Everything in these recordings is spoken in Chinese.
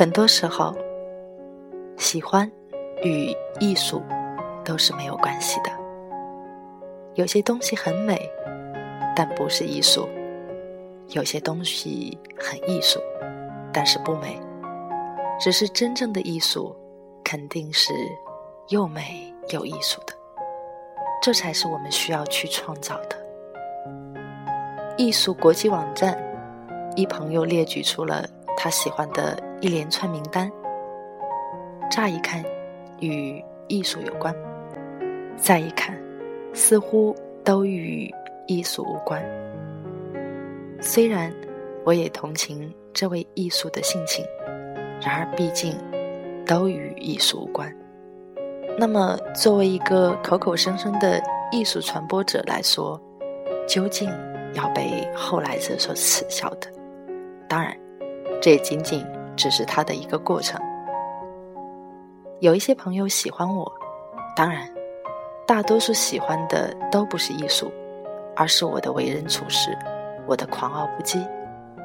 很多时候，喜欢与艺术都是没有关系的。有些东西很美，但不是艺术；有些东西很艺术，但是不美。只是真正的艺术，肯定是又美又艺术的。这才是我们需要去创造的。艺术国际网站一朋友列举出了他喜欢的。一连串名单，乍一看与艺术有关，再一看似乎都与艺术无关。虽然我也同情这位艺术的性情，然而毕竟都与艺术无关。那么，作为一个口口声声的艺术传播者来说，究竟要被后来者所耻笑的？当然，这仅仅。只是他的一个过程。有一些朋友喜欢我，当然，大多数喜欢的都不是艺术，而是我的为人处事，我的狂傲不羁，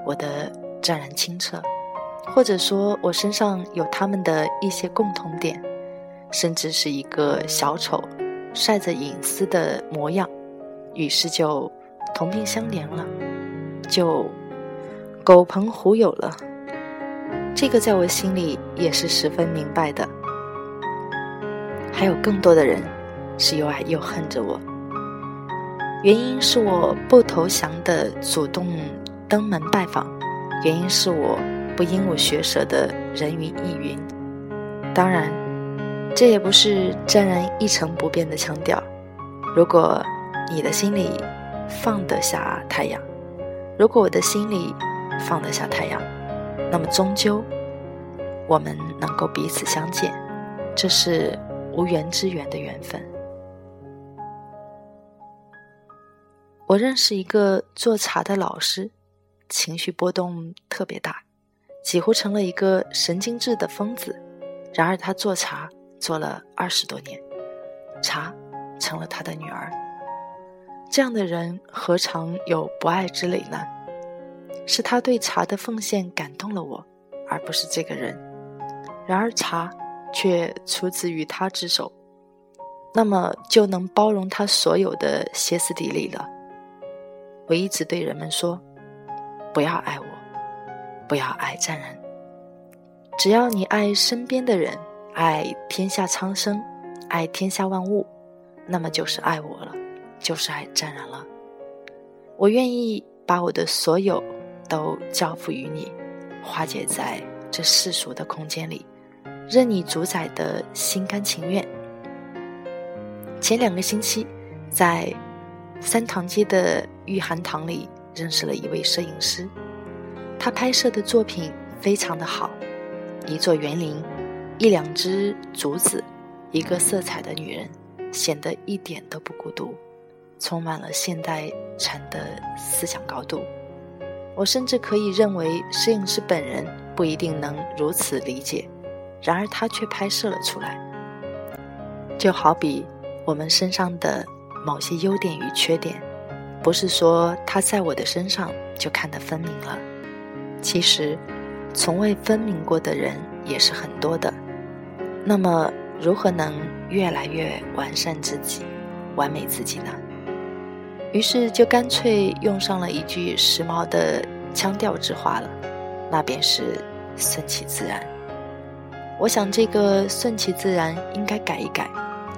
我的湛然清澈，或者说我身上有他们的一些共同点，甚至是一个小丑晒着隐私的模样，于是就同病相怜了，就狗朋狐友了。这个在我心里也是十分明白的。还有更多的人是又爱又恨着我，原因是我不投降的主动登门拜访，原因是我不鹦鹉学舌的人云亦云。当然，这也不是真人一成不变的腔调。如果你的心里放得下太阳，如果我的心里放得下太阳。那么，终究我们能够彼此相见，这是无缘之缘的缘分。我认识一个做茶的老师，情绪波动特别大，几乎成了一个神经质的疯子。然而，他做茶做了二十多年，茶成了他的女儿。这样的人何尝有不爱之理呢？是他对茶的奉献感动了我，而不是这个人。然而茶却出自于他之手，那么就能包容他所有的歇斯底里了。我一直对人们说：不要爱我，不要爱湛然。只要你爱身边的人，爱天下苍生，爱天下万物，那么就是爱我了，就是爱湛然了。我愿意把我的所有。都交付于你，化解在这世俗的空间里，任你主宰的心甘情愿。前两个星期，在三塘街的玉寒堂里认识了一位摄影师，他拍摄的作品非常的好，一座园林，一两只竹子，一个色彩的女人，显得一点都不孤独，充满了现代禅的思想高度。我甚至可以认为，摄影师本人不一定能如此理解，然而他却拍摄了出来。就好比我们身上的某些优点与缺点，不是说他在我的身上就看得分明了。其实，从未分明过的人也是很多的。那么，如何能越来越完善自己、完美自己呢？于是就干脆用上了一句时髦的腔调之话了，那便是顺其自然。我想这个顺其自然应该改一改，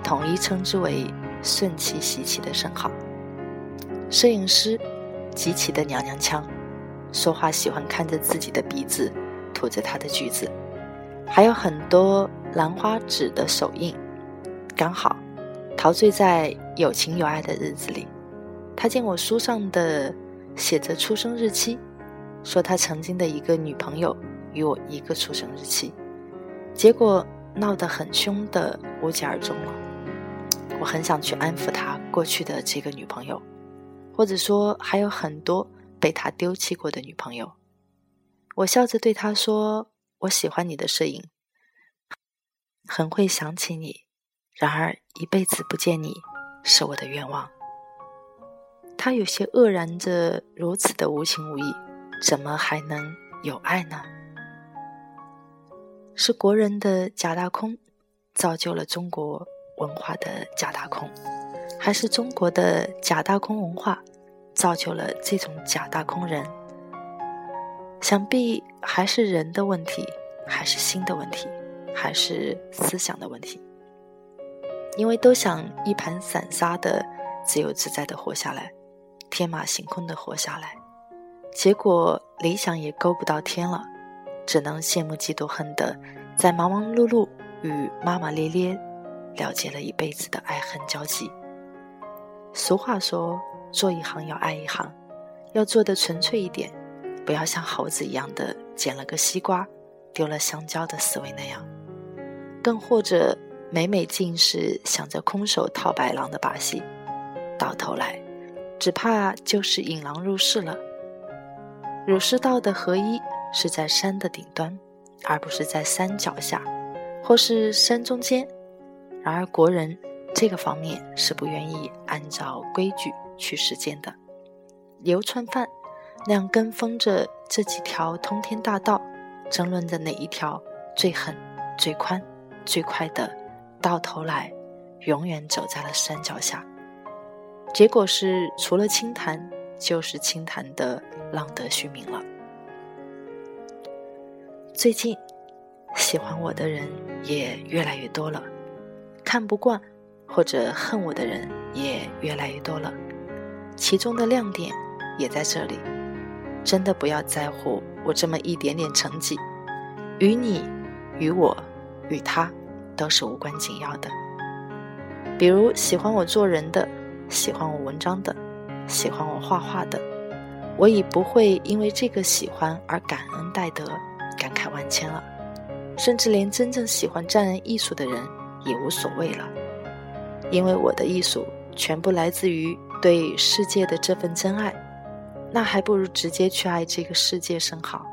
统一称之为顺其习气的甚好。摄影师极其的娘娘腔，说话喜欢看着自己的鼻子吐着他的句子，还有很多兰花指的手印，刚好陶醉在有情有爱的日子里。他见我书上的写着出生日期，说他曾经的一个女朋友与我一个出生日期，结果闹得很凶的无疾而终了。我很想去安抚他过去的这个女朋友，或者说还有很多被他丢弃过的女朋友。我笑着对他说：“我喜欢你的摄影，很会想起你。然而一辈子不见你是我的愿望。”他有些愕然着，如此的无情无义，怎么还能有爱呢？是国人的假大空，造就了中国文化的假大空，还是中国的假大空文化，造就了这种假大空人？想必还是人的问题，还是心的问题，还是思想的问题？因为都想一盘散沙的自由自在的活下来。天马行空的活下来，结果理想也勾不到天了，只能羡慕嫉妒恨的，在忙忙碌碌与骂骂咧咧，了结了一辈子的爱恨交集。俗话说，做一行要爱一行，要做的纯粹一点，不要像猴子一样的捡了个西瓜，丢了香蕉的思维那样，更或者每每尽是想着空手套白狼的把戏，到头来。只怕就是引狼入室了。儒释道的合一是在山的顶端，而不是在山脚下，或是山中间。然而国人这个方面是不愿意按照规矩去实践的。流川饭那样跟风着这几条通天大道，争论着哪一条最狠、最宽、最快的，到头来永远走在了山脚下。结果是，除了清谈，就是清谈的浪得虚名了。最近，喜欢我的人也越来越多了，看不惯或者恨我的人也越来越多了。其中的亮点也在这里。真的不要在乎我这么一点点成绩，与你、与我、与他都是无关紧要的。比如喜欢我做人的。喜欢我文章的，喜欢我画画的，我已不会因为这个喜欢而感恩戴德、感慨万千了，甚至连真正喜欢沾人艺术的人也无所谓了，因为我的艺术全部来自于对世界的这份真爱，那还不如直接去爱这个世界甚好。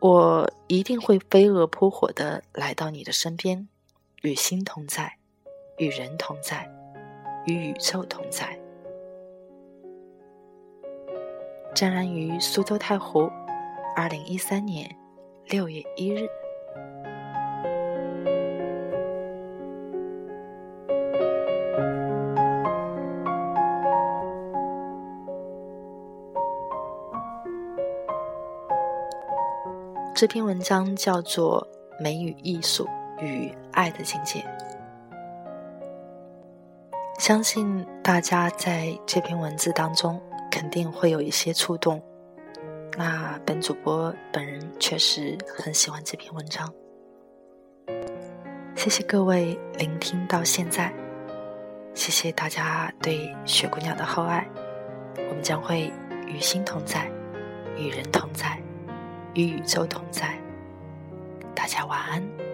我一定会飞蛾扑火的来到你的身边，与心同在，与人同在。与宇宙同在。湛然于苏州太湖，二零一三年六月一日。这篇文章叫做《美与艺术与爱的境界》。相信大家在这篇文字当中肯定会有一些触动。那本主播本人确实很喜欢这篇文章。谢谢各位聆听到现在，谢谢大家对雪姑娘的厚爱。我们将会与心同在，与人同在，与宇宙同在。大家晚安。